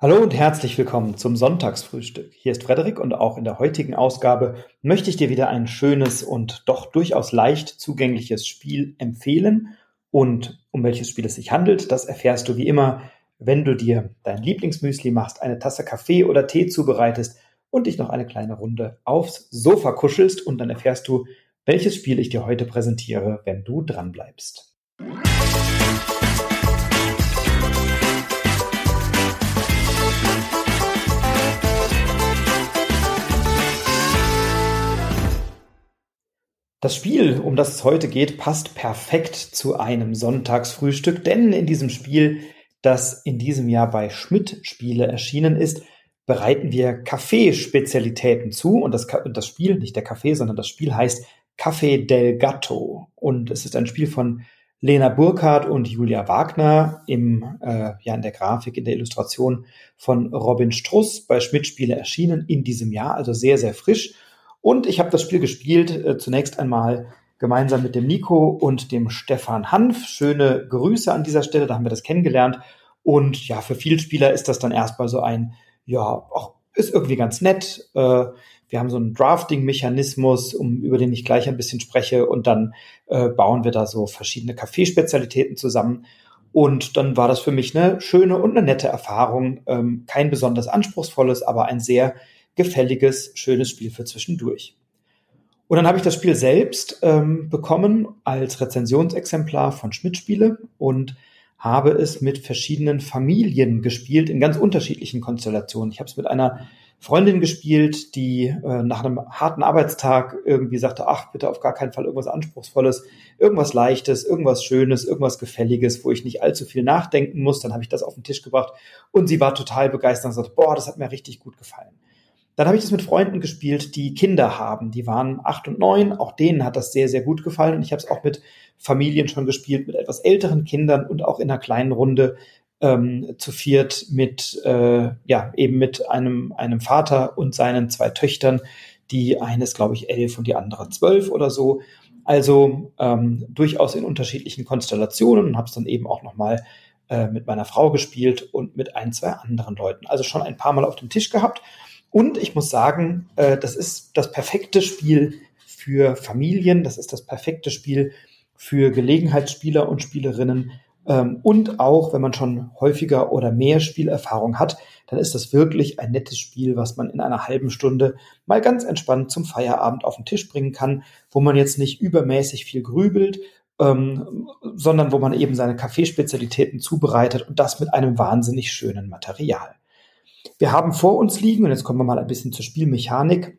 Hallo und herzlich willkommen zum Sonntagsfrühstück. Hier ist Frederik und auch in der heutigen Ausgabe möchte ich dir wieder ein schönes und doch durchaus leicht zugängliches Spiel empfehlen. Und um welches Spiel es sich handelt, das erfährst du wie immer, wenn du dir dein Lieblingsmüsli machst, eine Tasse Kaffee oder Tee zubereitest und dich noch eine kleine Runde aufs Sofa kuschelst und dann erfährst du, welches Spiel ich dir heute präsentiere, wenn du dran bleibst. Das Spiel, um das es heute geht, passt perfekt zu einem Sonntagsfrühstück, denn in diesem Spiel, das in diesem Jahr bei Schmidt Spiele erschienen ist, bereiten wir Kaffeespezialitäten zu. Und das, das Spiel, nicht der Kaffee, sondern das Spiel heißt Café del Gatto. Und es ist ein Spiel von Lena Burkhardt und Julia Wagner im, äh, ja, in der Grafik, in der Illustration von Robin Struss bei Schmidt Spiele erschienen in diesem Jahr, also sehr, sehr frisch und ich habe das Spiel gespielt, äh, zunächst einmal gemeinsam mit dem Nico und dem Stefan Hanf. Schöne Grüße an dieser Stelle, da haben wir das kennengelernt. Und ja, für viele Spieler ist das dann erstmal so ein, ja, auch ist irgendwie ganz nett. Äh, wir haben so einen Drafting-Mechanismus, um, über den ich gleich ein bisschen spreche. Und dann äh, bauen wir da so verschiedene Kaffeespezialitäten zusammen. Und dann war das für mich eine schöne und eine nette Erfahrung. Ähm, kein besonders anspruchsvolles, aber ein sehr gefälliges, schönes Spiel für zwischendurch. Und dann habe ich das Spiel selbst ähm, bekommen als Rezensionsexemplar von Schmidt Spiele und habe es mit verschiedenen Familien gespielt in ganz unterschiedlichen Konstellationen. Ich habe es mit einer Freundin gespielt, die äh, nach einem harten Arbeitstag irgendwie sagte, ach, bitte auf gar keinen Fall irgendwas Anspruchsvolles, irgendwas Leichtes, irgendwas Schönes, irgendwas Gefälliges, wo ich nicht allzu viel nachdenken muss. Dann habe ich das auf den Tisch gebracht und sie war total begeistert und sagte, boah, das hat mir richtig gut gefallen. Dann habe ich das mit Freunden gespielt, die Kinder haben. Die waren acht und neun. Auch denen hat das sehr, sehr gut gefallen. Und ich habe es auch mit Familien schon gespielt, mit etwas älteren Kindern und auch in einer kleinen Runde ähm, zu viert mit, äh, ja, eben mit einem, einem Vater und seinen zwei Töchtern. Die eine ist, glaube ich, elf und die andere zwölf oder so. Also ähm, durchaus in unterschiedlichen Konstellationen und habe es dann eben auch nochmal äh, mit meiner Frau gespielt und mit ein, zwei anderen Leuten. Also schon ein paar Mal auf dem Tisch gehabt. Und ich muss sagen, äh, das ist das perfekte Spiel für Familien, das ist das perfekte Spiel für Gelegenheitsspieler und Spielerinnen. Ähm, und auch, wenn man schon häufiger oder mehr Spielerfahrung hat, dann ist das wirklich ein nettes Spiel, was man in einer halben Stunde mal ganz entspannt zum Feierabend auf den Tisch bringen kann, wo man jetzt nicht übermäßig viel grübelt, ähm, sondern wo man eben seine Kaffeespezialitäten zubereitet und das mit einem wahnsinnig schönen Material. Wir haben vor uns liegen, und jetzt kommen wir mal ein bisschen zur Spielmechanik.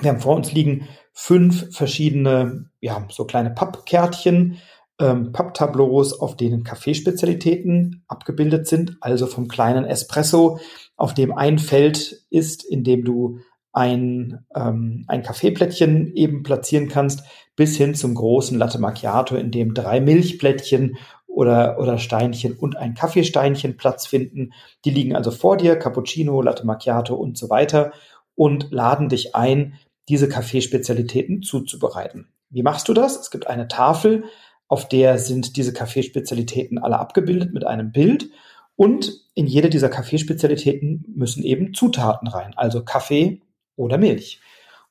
Wir haben vor uns liegen fünf verschiedene, ja, so kleine Pappkärtchen, ähm, Papptableaus, auf denen Kaffeespezialitäten abgebildet sind, also vom kleinen Espresso, auf dem ein Feld ist, in dem du ein, ähm, ein Kaffeeplättchen eben platzieren kannst, bis hin zum großen Latte Macchiato, in dem drei Milchplättchen oder, oder Steinchen und ein Kaffeesteinchen Platz finden. Die liegen also vor dir, Cappuccino, Latte Macchiato und so weiter und laden dich ein, diese Kaffeespezialitäten zuzubereiten. Wie machst du das? Es gibt eine Tafel, auf der sind diese Kaffeespezialitäten alle abgebildet mit einem Bild und in jede dieser Kaffeespezialitäten müssen eben Zutaten rein, also Kaffee oder Milch.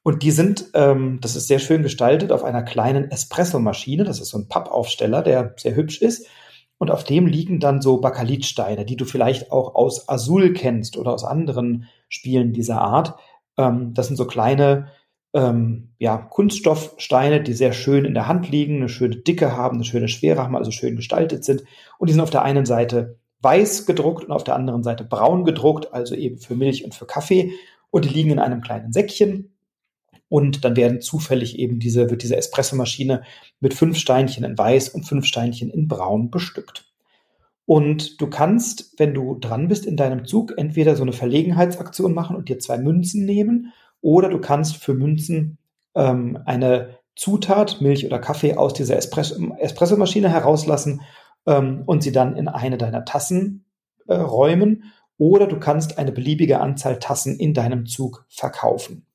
Und die sind, ähm, das ist sehr schön gestaltet, auf einer kleinen Espresso-Maschine. Das ist so ein Pappaufsteller, der sehr hübsch ist. Und auf dem liegen dann so Bakelitsteine, die du vielleicht auch aus Azul kennst oder aus anderen Spielen dieser Art. Ähm, das sind so kleine ähm, ja, Kunststoffsteine, die sehr schön in der Hand liegen, eine schöne Dicke haben, eine schöne Schwere haben, also schön gestaltet sind. Und die sind auf der einen Seite weiß gedruckt und auf der anderen Seite braun gedruckt, also eben für Milch und für Kaffee. Und die liegen in einem kleinen Säckchen und dann werden zufällig eben diese, wird diese Espressomaschine mit fünf Steinchen in weiß und fünf Steinchen in braun bestückt. Und du kannst, wenn du dran bist in deinem Zug, entweder so eine Verlegenheitsaktion machen und dir zwei Münzen nehmen, oder du kannst für Münzen ähm, eine Zutat, Milch oder Kaffee, aus dieser Espresso Espressomaschine herauslassen ähm, und sie dann in eine deiner Tassen äh, räumen. Oder du kannst eine beliebige Anzahl Tassen in deinem Zug verkaufen.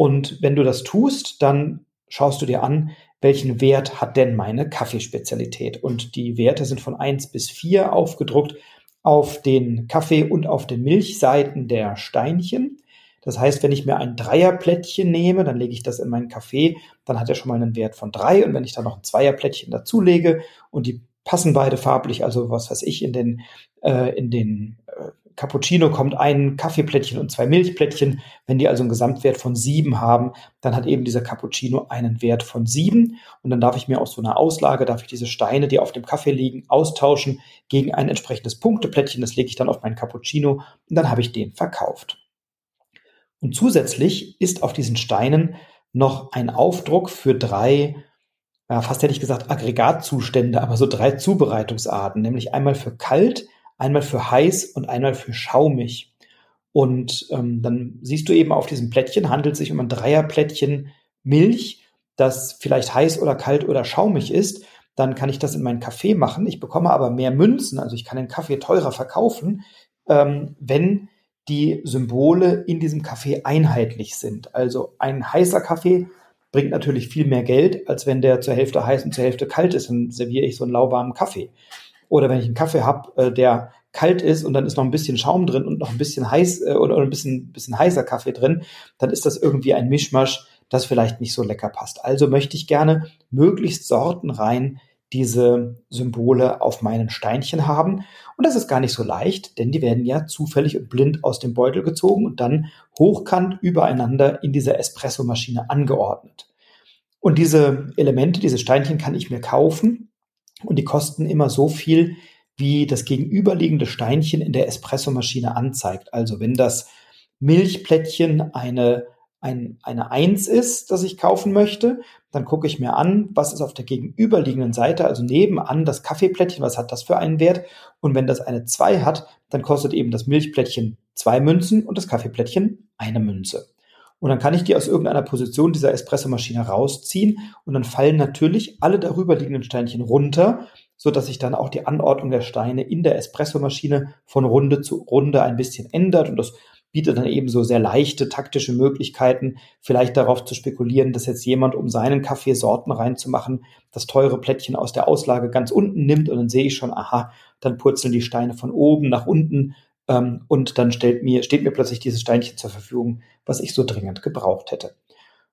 Und wenn du das tust, dann schaust du dir an, welchen Wert hat denn meine Kaffeespezialität? Und die Werte sind von eins bis vier aufgedruckt. auf den Kaffee- und auf den Milchseiten der Steinchen. Das heißt, wenn ich mir ein Dreierplättchen nehme, dann lege ich das in meinen Kaffee, dann hat er schon mal einen Wert von drei. Und wenn ich dann noch ein Zweierplättchen dazulege und die passen beide farblich, also was weiß ich, in den, äh, in den äh, Cappuccino kommt ein Kaffeeplättchen und zwei Milchplättchen. Wenn die also einen Gesamtwert von sieben haben, dann hat eben dieser Cappuccino einen Wert von sieben. Und dann darf ich mir aus so einer Auslage, darf ich diese Steine, die auf dem Kaffee liegen, austauschen gegen ein entsprechendes Punkteplättchen. Das lege ich dann auf meinen Cappuccino und dann habe ich den verkauft. Und zusätzlich ist auf diesen Steinen noch ein Aufdruck für drei, fast hätte ich gesagt Aggregatzustände, aber so drei Zubereitungsarten, nämlich einmal für kalt, einmal für heiß und einmal für schaumig. Und ähm, dann siehst du eben auf diesem Plättchen, handelt sich um ein Dreierplättchen Milch, das vielleicht heiß oder kalt oder schaumig ist. Dann kann ich das in meinen Kaffee machen. Ich bekomme aber mehr Münzen, also ich kann den Kaffee teurer verkaufen, ähm, wenn die Symbole in diesem Kaffee einheitlich sind. Also ein heißer Kaffee bringt natürlich viel mehr Geld, als wenn der zur Hälfte heiß und zur Hälfte kalt ist. Dann serviere ich so einen lauwarmen Kaffee. Oder wenn ich einen Kaffee habe, äh, der kalt ist und dann ist noch ein bisschen Schaum drin und noch ein bisschen heiß äh, oder, ein bisschen, bisschen heißer Kaffee drin, dann ist das irgendwie ein Mischmasch, das vielleicht nicht so lecker passt. Also möchte ich gerne möglichst sortenrein diese Symbole auf meinen Steinchen haben. Und das ist gar nicht so leicht, denn die werden ja zufällig und blind aus dem Beutel gezogen und dann hochkant übereinander in dieser Espressomaschine angeordnet. Und diese Elemente, diese Steinchen kann ich mir kaufen und die kosten immer so viel, wie das gegenüberliegende Steinchen in der Espressomaschine anzeigt. Also wenn das Milchplättchen eine ein, eine Eins ist, das ich kaufen möchte, dann gucke ich mir an, was ist auf der gegenüberliegenden Seite, also nebenan das Kaffeeplättchen, was hat das für einen Wert? Und wenn das eine zwei hat, dann kostet eben das Milchplättchen zwei Münzen und das Kaffeeplättchen eine Münze. Und dann kann ich die aus irgendeiner Position dieser Espressomaschine rausziehen. Und dann fallen natürlich alle darüber liegenden Steinchen runter, so dass sich dann auch die Anordnung der Steine in der Espressomaschine von Runde zu Runde ein bisschen ändert. Und das bietet dann eben so sehr leichte taktische Möglichkeiten, vielleicht darauf zu spekulieren, dass jetzt jemand, um seinen Kaffee Sorten reinzumachen, das teure Plättchen aus der Auslage ganz unten nimmt. Und dann sehe ich schon, aha, dann purzeln die Steine von oben nach unten ähm, und dann stellt mir, steht mir plötzlich dieses Steinchen zur Verfügung, was ich so dringend gebraucht hätte.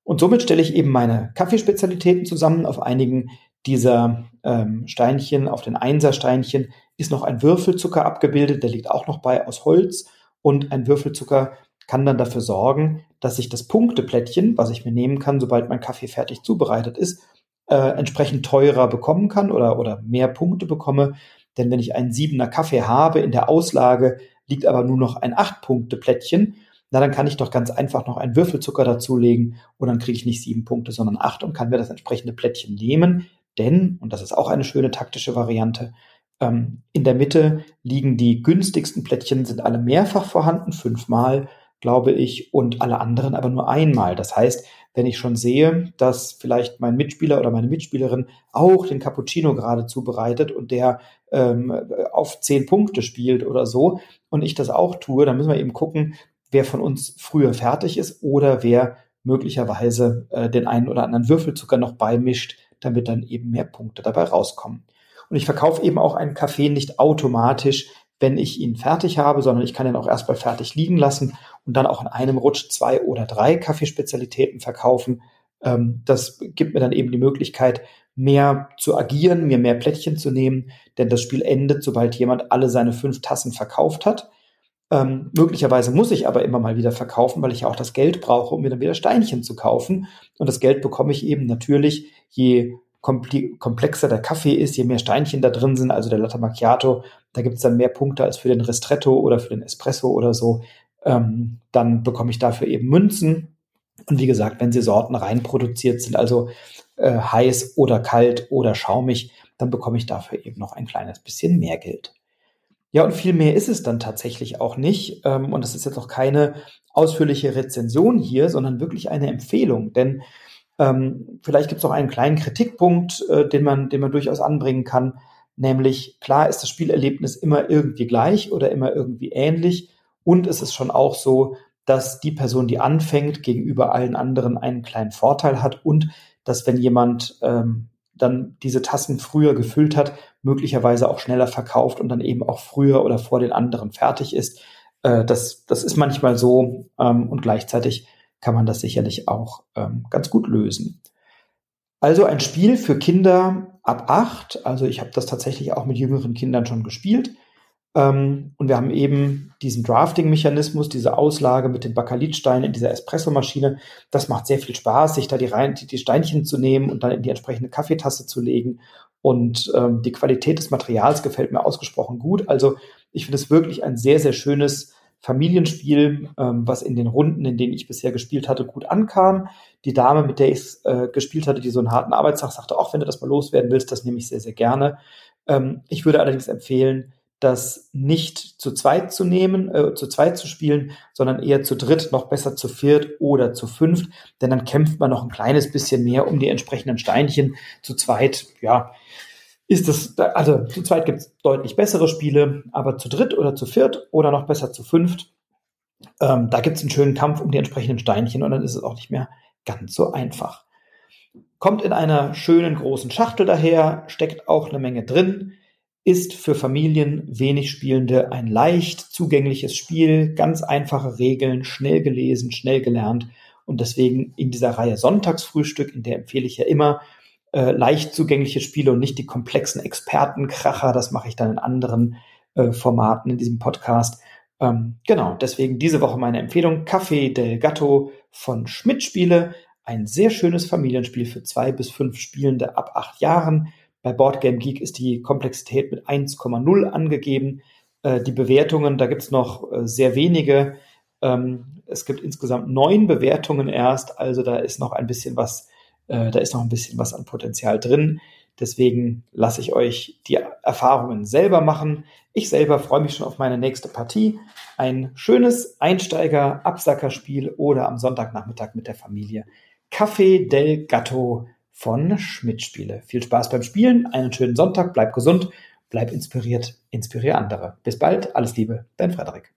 Und somit stelle ich eben meine Kaffeespezialitäten zusammen. Auf einigen dieser ähm, Steinchen, auf den Einsersteinchen, ist noch ein Würfelzucker abgebildet, der liegt auch noch bei aus Holz. Und ein Würfelzucker kann dann dafür sorgen, dass ich das Punkteplättchen, was ich mir nehmen kann, sobald mein Kaffee fertig zubereitet ist, äh, entsprechend teurer bekommen kann oder, oder mehr Punkte bekomme. Denn wenn ich einen siebener Kaffee habe, in der Auslage liegt aber nur noch ein acht Punkte Plättchen, na dann kann ich doch ganz einfach noch einen Würfelzucker dazulegen und dann kriege ich nicht sieben Punkte, sondern acht und kann mir das entsprechende Plättchen nehmen. Denn, und das ist auch eine schöne taktische Variante, ähm, in der Mitte liegen die günstigsten Plättchen, sind alle mehrfach vorhanden, fünfmal, glaube ich, und alle anderen aber nur einmal. Das heißt, wenn ich schon sehe, dass vielleicht mein Mitspieler oder meine Mitspielerin auch den Cappuccino gerade zubereitet und der ähm, auf zehn Punkte spielt oder so und ich das auch tue, dann müssen wir eben gucken, wer von uns früher fertig ist oder wer möglicherweise äh, den einen oder anderen Würfelzucker noch beimischt, damit dann eben mehr Punkte dabei rauskommen. Und ich verkaufe eben auch einen Kaffee nicht automatisch, wenn ich ihn fertig habe, sondern ich kann ihn auch erstmal fertig liegen lassen und dann auch in einem Rutsch zwei oder drei Kaffeespezialitäten verkaufen. Ähm, das gibt mir dann eben die Möglichkeit, mehr zu agieren, mir mehr Plättchen zu nehmen, denn das Spiel endet, sobald jemand alle seine fünf Tassen verkauft hat. Ähm, möglicherweise muss ich aber immer mal wieder verkaufen, weil ich ja auch das Geld brauche, um mir dann wieder Steinchen zu kaufen. Und das Geld bekomme ich eben natürlich, je komplexer der Kaffee ist, je mehr Steinchen da drin sind, also der Latte Macchiato, da gibt es dann mehr Punkte als für den Ristretto oder für den Espresso oder so. Ähm, dann bekomme ich dafür eben Münzen. Und wie gesagt, wenn sie Sorten rein produziert sind, also äh, heiß oder kalt oder schaumig, dann bekomme ich dafür eben noch ein kleines bisschen mehr Geld. Ja, und viel mehr ist es dann tatsächlich auch nicht. Ähm, und das ist jetzt auch keine ausführliche Rezension hier, sondern wirklich eine Empfehlung. Denn ähm, vielleicht gibt es auch einen kleinen Kritikpunkt, äh, den, man, den man durchaus anbringen kann. Nämlich, klar ist das Spielerlebnis immer irgendwie gleich oder immer irgendwie ähnlich. Und es ist schon auch so, dass die Person, die anfängt, gegenüber allen anderen einen kleinen Vorteil hat und dass wenn jemand ähm, dann diese Tassen früher gefüllt hat, möglicherweise auch schneller verkauft und dann eben auch früher oder vor den anderen fertig ist. Äh, das, das ist manchmal so ähm, und gleichzeitig kann man das sicherlich auch ähm, ganz gut lösen. Also ein Spiel für Kinder ab acht. Also ich habe das tatsächlich auch mit jüngeren Kindern schon gespielt. Ähm, und wir haben eben diesen Drafting-Mechanismus, diese Auslage mit den Bakelitsteinen in dieser Espressomaschine. Das macht sehr viel Spaß, sich da die, rein, die Steinchen zu nehmen und dann in die entsprechende Kaffeetasse zu legen. Und ähm, die Qualität des Materials gefällt mir ausgesprochen gut. Also ich finde es wirklich ein sehr, sehr schönes Familienspiel, ähm, was in den Runden, in denen ich bisher gespielt hatte, gut ankam. Die Dame, mit der ich es äh, gespielt hatte, die so einen harten Arbeitstag sagte, auch wenn du das mal loswerden willst, das nehme ich sehr, sehr gerne. Ähm, ich würde allerdings empfehlen, das nicht zu zweit zu nehmen, äh, zu zweit zu spielen, sondern eher zu dritt, noch besser zu viert oder zu fünft, denn dann kämpft man noch ein kleines bisschen mehr um die entsprechenden Steinchen. Zu zweit, ja, ist es, also zu zweit gibt es deutlich bessere Spiele, aber zu dritt oder zu viert oder noch besser zu fünft, ähm, da gibt es einen schönen Kampf um die entsprechenden Steinchen und dann ist es auch nicht mehr ganz so einfach. Kommt in einer schönen großen Schachtel daher, steckt auch eine Menge drin, ist für Familien wenig Spielende ein leicht zugängliches Spiel, ganz einfache Regeln, schnell gelesen, schnell gelernt und deswegen in dieser Reihe Sonntagsfrühstück, in der empfehle ich ja immer äh, leicht zugängliche Spiele und nicht die komplexen Expertenkracher. Das mache ich dann in anderen äh, Formaten in diesem Podcast. Ähm, genau, deswegen diese Woche meine Empfehlung Café del Gatto von Schmidt Spiele. Ein sehr schönes Familienspiel für zwei bis fünf Spielende ab acht Jahren. Bei Boardgame Geek ist die Komplexität mit 1,0 angegeben. Äh, die Bewertungen, da gibt es noch äh, sehr wenige. Ähm, es gibt insgesamt neun Bewertungen erst, also da ist noch ein bisschen was äh, da ist noch ein bisschen was an Potenzial drin. Deswegen lasse ich euch die Erfahrungen selber machen. Ich selber freue mich schon auf meine nächste Partie. Ein schönes Einsteiger-Absackerspiel oder am Sonntagnachmittag mit der Familie. Café del Gatto von Schmidt Spiele. Viel Spaß beim Spielen, einen schönen Sonntag, bleib gesund, bleib inspiriert, inspiriere andere. Bis bald, alles Liebe, dein Frederik.